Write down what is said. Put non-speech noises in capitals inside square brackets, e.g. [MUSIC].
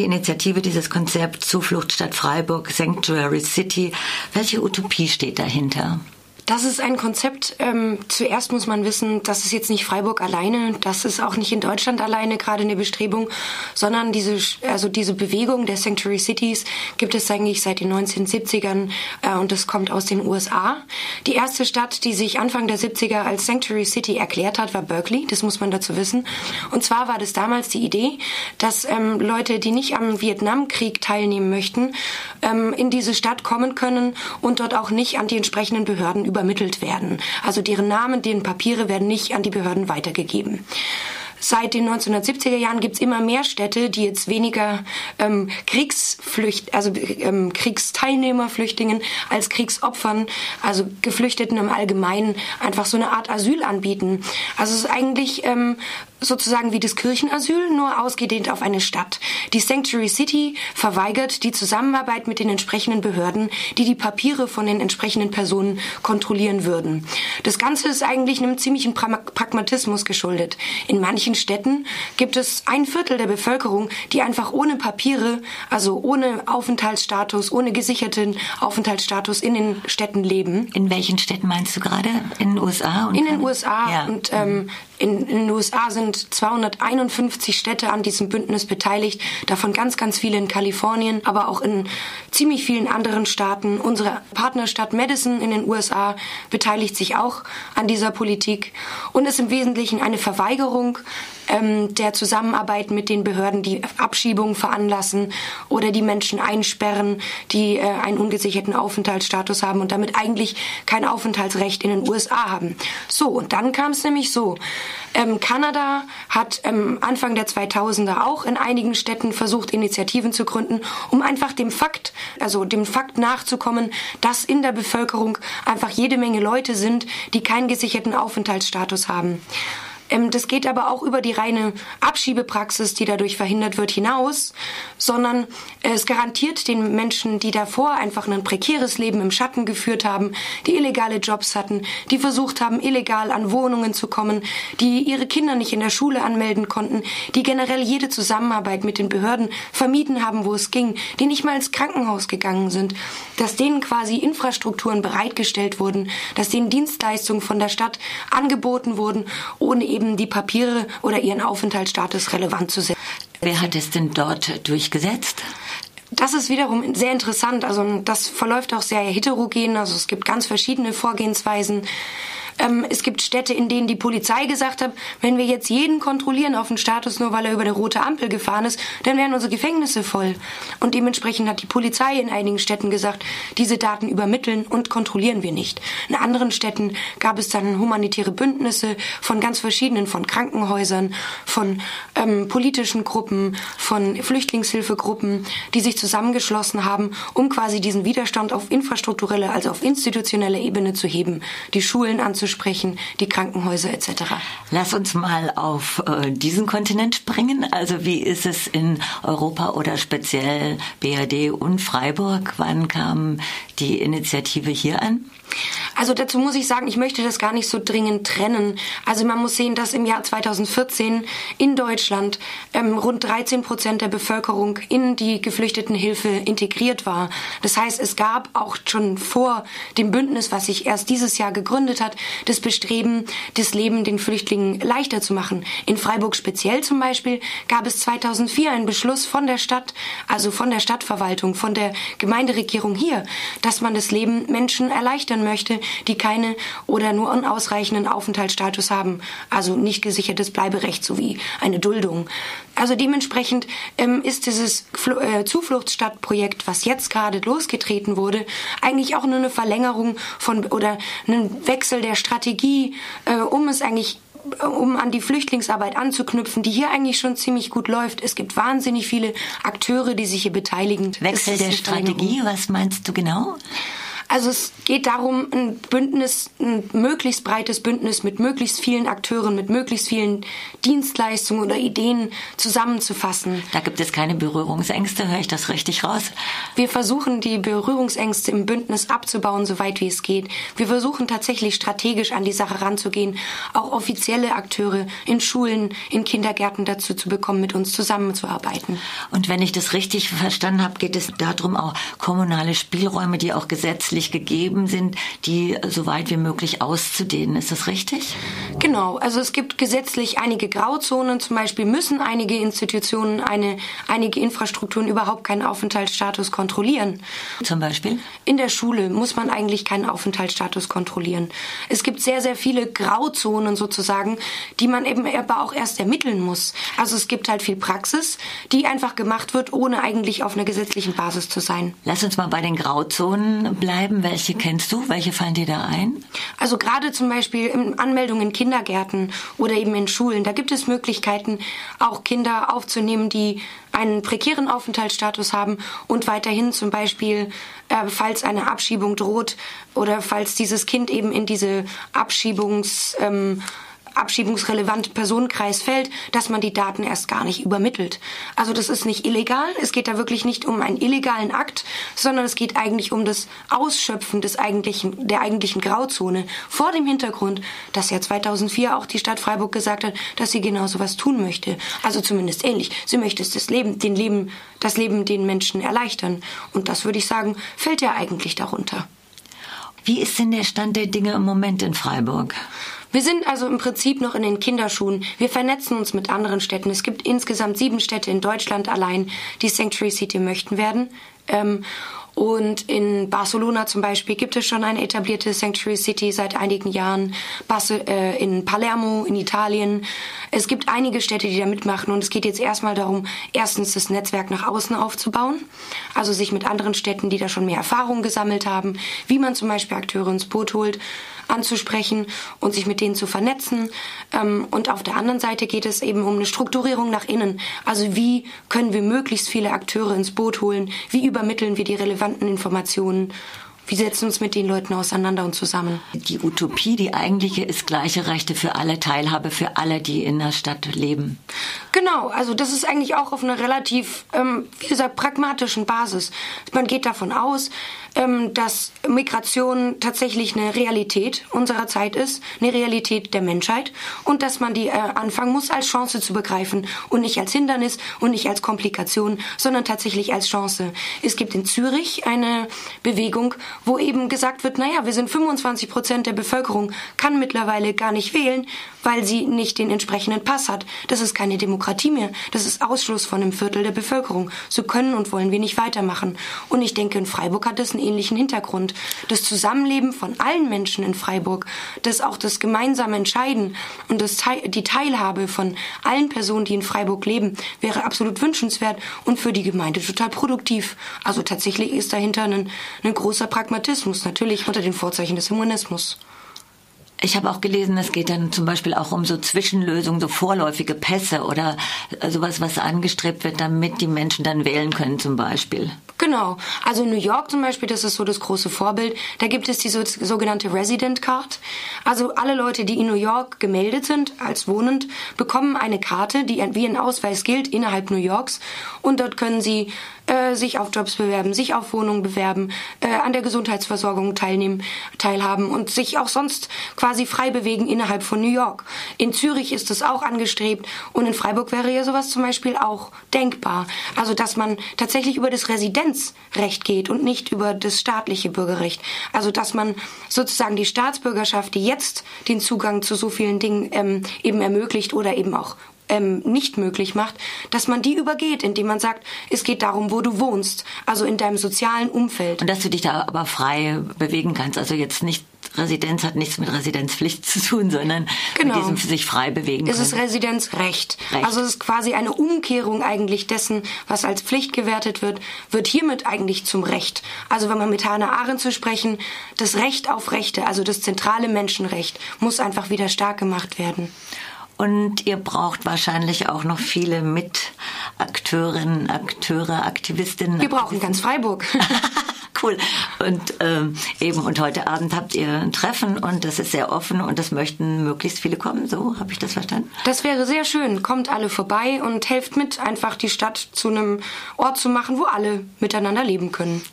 Die Initiative, dieses Konzept Zuflucht statt Freiburg, Sanctuary City, welche Utopie steht dahinter? Das ist ein Konzept. Ähm, zuerst muss man wissen, das ist jetzt nicht Freiburg alleine, das ist auch nicht in Deutschland alleine gerade eine Bestrebung, sondern diese, also diese Bewegung der Sanctuary Cities gibt es eigentlich seit den 1970ern äh, und das kommt aus den USA. Die erste Stadt, die sich Anfang der 70er als Sanctuary City erklärt hat, war Berkeley. Das muss man dazu wissen. Und zwar war das damals die Idee, dass ähm, Leute, die nicht am Vietnamkrieg teilnehmen möchten, ähm, in diese Stadt kommen können und dort auch nicht an die entsprechenden Behörden über übermittelt werden. Also deren Namen, deren Papiere werden nicht an die Behörden weitergegeben. Seit den 1970er Jahren gibt es immer mehr Städte, die jetzt weniger ähm, Kriegsflücht, also ähm, Kriegsteilnehmerflüchtlingen als Kriegsopfern, also Geflüchteten im Allgemeinen, einfach so eine Art Asyl anbieten. Also es ist eigentlich ähm, sozusagen wie das Kirchenasyl, nur ausgedehnt auf eine Stadt. Die Sanctuary City verweigert die Zusammenarbeit mit den entsprechenden Behörden, die die Papiere von den entsprechenden Personen kontrollieren würden. Das Ganze ist eigentlich einem ziemlichen Pragmatismus geschuldet. In manchen Städten gibt es ein Viertel der Bevölkerung, die einfach ohne Papiere, also ohne Aufenthaltsstatus, ohne gesicherten Aufenthaltsstatus in den Städten leben. In welchen Städten meinst du gerade? In den USA? in den USA. Ja. Und ähm, in, in den USA sind 251 Städte an diesem Bündnis beteiligt, davon ganz, ganz viele in Kalifornien, aber auch in ziemlich vielen anderen Staaten. Unsere Partnerstadt Madison in den USA beteiligt sich auch an dieser Politik und ist im Wesentlichen eine Verweigerung ähm, der Zusammenarbeit mit den Behörden, die Abschiebungen veranlassen oder die Menschen einsperren, die äh, einen ungesicherten Aufenthaltsstatus haben und damit eigentlich kein Aufenthaltsrecht in den USA haben. So, und dann kam es nämlich so. Ähm, Kanada hat ähm, Anfang der 2000er auch in einigen Städten versucht, Initiativen zu gründen, um einfach dem Fakt, also dem Fakt nachzukommen, dass in der Bevölkerung einfach jede Menge Leute sind, die keinen gesicherten Aufenthaltsstatus haben. Ähm, das geht aber auch über die reine Abschiebepraxis, die dadurch verhindert wird, hinaus, sondern es garantiert den Menschen, die davor einfach ein prekäres Leben im Schatten geführt haben, die illegale Jobs hatten, die versucht haben, illegal an Wohnungen zu kommen, die ihre Kinder nicht in der Schule anmelden konnten, die generell jede Zusammenarbeit mit den Behörden vermieden haben, wo es ging, die nicht mal ins Krankenhaus gegangen sind, dass denen quasi Infrastrukturen bereitgestellt wurden, dass denen Dienstleistungen von der Stadt angeboten wurden, ohne eben eben die Papiere oder ihren Aufenthaltsstatus relevant zu setzen. Wer hat es denn dort durchgesetzt? Das ist wiederum sehr interessant. Also das verläuft auch sehr heterogen. Also es gibt ganz verschiedene Vorgehensweisen. Ähm, es gibt Städte, in denen die Polizei gesagt hat, wenn wir jetzt jeden kontrollieren auf den Status, nur weil er über eine rote Ampel gefahren ist, dann wären unsere Gefängnisse voll. Und dementsprechend hat die Polizei in einigen Städten gesagt, diese Daten übermitteln und kontrollieren wir nicht. In anderen Städten gab es dann humanitäre Bündnisse von ganz verschiedenen, von Krankenhäusern, von ähm, politischen Gruppen, von Flüchtlingshilfegruppen, die sich zusammengeschlossen haben, um quasi diesen Widerstand auf infrastrukturelle, also auf institutionelle Ebene zu heben, die Schulen anzuschauen, sprechen, die Krankenhäuser etc. Lass uns mal auf äh, diesen Kontinent springen. Also wie ist es in Europa oder speziell BRD und Freiburg? Wann kam die Initiative hier an? Also dazu muss ich sagen, ich möchte das gar nicht so dringend trennen. Also man muss sehen, dass im Jahr 2014 in Deutschland ähm, rund 13 Prozent der Bevölkerung in die Geflüchtetenhilfe integriert war. Das heißt, es gab auch schon vor dem Bündnis, was sich erst dieses Jahr gegründet hat, das Bestreben, das Leben den Flüchtlingen leichter zu machen. In Freiburg speziell zum Beispiel gab es 2004 einen Beschluss von der Stadt, also von der Stadtverwaltung, von der Gemeinderegierung hier, dass man das Leben Menschen erleichtern verhindern möchte, die keine oder nur unausreichenden Aufenthaltsstatus haben, also nicht gesichertes Bleiberecht sowie eine Duldung. Also dementsprechend ähm, ist dieses Fl äh, Zufluchtsstadtprojekt, was jetzt gerade losgetreten wurde, eigentlich auch nur eine Verlängerung von oder ein Wechsel der Strategie, äh, um es eigentlich um an die Flüchtlingsarbeit anzuknüpfen, die hier eigentlich schon ziemlich gut läuft. Es gibt wahnsinnig viele Akteure, die sich hier beteiligen. Wechsel der Strategie, was meinst du genau? Also es geht darum, ein Bündnis, ein möglichst breites Bündnis mit möglichst vielen Akteuren, mit möglichst vielen Dienstleistungen oder Ideen zusammenzufassen. Da gibt es keine Berührungsängste, höre ich das richtig raus? Wir versuchen die Berührungsängste im Bündnis abzubauen, soweit wie es geht. Wir versuchen tatsächlich strategisch an die Sache ranzugehen, auch offizielle Akteure in Schulen, in Kindergärten dazu zu bekommen, mit uns zusammenzuarbeiten. Und wenn ich das richtig verstanden habe, geht es darum, auch kommunale Spielräume, die auch gesetzlich gegeben sind, die so weit wie möglich auszudehnen. Ist das richtig? Genau. Also es gibt gesetzlich einige Grauzonen. Zum Beispiel müssen einige Institutionen, eine, einige Infrastrukturen überhaupt keinen Aufenthaltsstatus kontrollieren. Zum Beispiel? In der Schule muss man eigentlich keinen Aufenthaltsstatus kontrollieren. Es gibt sehr, sehr viele Grauzonen sozusagen, die man eben aber auch erst ermitteln muss. Also es gibt halt viel Praxis, die einfach gemacht wird, ohne eigentlich auf einer gesetzlichen Basis zu sein. Lass uns mal bei den Grauzonen bleiben. Welche kennst du? Welche fallen dir da ein? Also gerade zum Beispiel in Anmeldungen in Kindergärten oder eben in Schulen, da gibt es Möglichkeiten, auch Kinder aufzunehmen, die einen prekären Aufenthaltsstatus haben und weiterhin zum Beispiel, äh, falls eine Abschiebung droht oder falls dieses Kind eben in diese Abschiebungs ähm, abschiebungsrelevante Personenkreis fällt, dass man die Daten erst gar nicht übermittelt. Also das ist nicht illegal. Es geht da wirklich nicht um einen illegalen Akt, sondern es geht eigentlich um das Ausschöpfen des eigentlichen, der eigentlichen Grauzone vor dem Hintergrund, dass ja 2004 auch die Stadt Freiburg gesagt hat, dass sie genau so was tun möchte. Also zumindest ähnlich. Sie möchte das Leben, den Leben, das Leben den Menschen erleichtern. Und das würde ich sagen, fällt ja eigentlich darunter. Wie ist denn der Stand der Dinge im Moment in Freiburg? Wir sind also im Prinzip noch in den Kinderschuhen. Wir vernetzen uns mit anderen Städten. Es gibt insgesamt sieben Städte in Deutschland allein, die Sanctuary City möchten werden. Ähm, und in Barcelona zum Beispiel gibt es schon eine etablierte Sanctuary City seit einigen Jahren. Basel, äh, in Palermo, in Italien. Es gibt einige Städte, die da mitmachen. Und es geht jetzt erstmal darum, erstens das Netzwerk nach außen aufzubauen. Also sich mit anderen Städten, die da schon mehr Erfahrung gesammelt haben, wie man zum Beispiel Akteure ins Boot holt anzusprechen und sich mit denen zu vernetzen. Ähm, und auf der anderen Seite geht es eben um eine Strukturierung nach innen. Also wie können wir möglichst viele Akteure ins Boot holen? Wie übermitteln wir die relevanten Informationen? Wie setzen wir uns mit den Leuten auseinander und zusammen? Die Utopie, die eigentliche, ist gleiche Rechte für alle, Teilhabe für alle, die in der Stadt leben. Genau, also das ist eigentlich auch auf einer relativ, ähm, wie gesagt, pragmatischen Basis. Man geht davon aus, ähm, dass Migration tatsächlich eine Realität unserer Zeit ist, eine Realität der Menschheit und dass man die äh, anfangen muss, als Chance zu begreifen und nicht als Hindernis und nicht als Komplikation, sondern tatsächlich als Chance. Es gibt in Zürich eine Bewegung, wo eben gesagt wird, naja, wir sind 25 Prozent der Bevölkerung, kann mittlerweile gar nicht wählen, weil sie nicht den entsprechenden Pass hat. Das ist keine Demokratie mehr. Das ist Ausschluss von einem Viertel der Bevölkerung. So können und wollen wir nicht weitermachen. Und ich denke, in Freiburg hat das einen ähnlichen Hintergrund. Das Zusammenleben von allen Menschen in Freiburg, das auch das gemeinsame Entscheiden und das, die Teilhabe von allen Personen, die in Freiburg leben, wäre absolut wünschenswert und für die Gemeinde total produktiv. Also tatsächlich ist dahinter ein, ein großer Pragmatismus, natürlich unter den Vorzeichen des Humanismus. Ich habe auch gelesen, es geht dann zum Beispiel auch um so Zwischenlösungen, so vorläufige Pässe oder sowas, was angestrebt wird, damit die Menschen dann wählen können zum Beispiel. Genau. Also in New York zum Beispiel, das ist so das große Vorbild. Da gibt es die sogenannte Resident Card. Also alle Leute, die in New York gemeldet sind als wohnend, bekommen eine Karte, die wie ein Ausweis gilt innerhalb New Yorks. Und dort können sie äh, sich auf Jobs bewerben, sich auf Wohnungen bewerben, äh, an der Gesundheitsversorgung teilnehmen, teilhaben und sich auch sonst quasi frei bewegen innerhalb von New York. In Zürich ist es auch angestrebt und in Freiburg wäre ja sowas zum Beispiel auch denkbar. Also dass man tatsächlich über das Residenzrecht geht und nicht über das staatliche Bürgerrecht. Also dass man sozusagen die Staatsbürgerschaft, die jetzt den Zugang zu so vielen Dingen ähm, eben ermöglicht oder eben auch ähm, nicht möglich macht, dass man die übergeht, indem man sagt, es geht darum, wo du wohnst, also in deinem sozialen Umfeld. Und dass du dich da aber frei bewegen kannst, also jetzt nicht Residenz hat nichts mit Residenzpflicht zu tun, sondern genau. mit diesem sich frei bewegen können. Es ist Residenzrecht. Recht. Also es ist quasi eine Umkehrung eigentlich dessen, was als Pflicht gewertet wird, wird hiermit eigentlich zum Recht. Also wenn man mit Hannah Arendt zu sprechen, das Recht auf Rechte, also das zentrale Menschenrecht, muss einfach wieder stark gemacht werden. Und ihr braucht wahrscheinlich auch noch viele Mitakteurinnen, Akteure, Aktivistinnen. Wir brauchen ganz Freiburg. [LAUGHS] [LAUGHS] cool. Und ähm, eben, und heute Abend habt ihr ein Treffen und das ist sehr offen und das möchten möglichst viele kommen. So habe ich das verstanden. Das wäre sehr schön. Kommt alle vorbei und helft mit, einfach die Stadt zu einem Ort zu machen, wo alle miteinander leben können.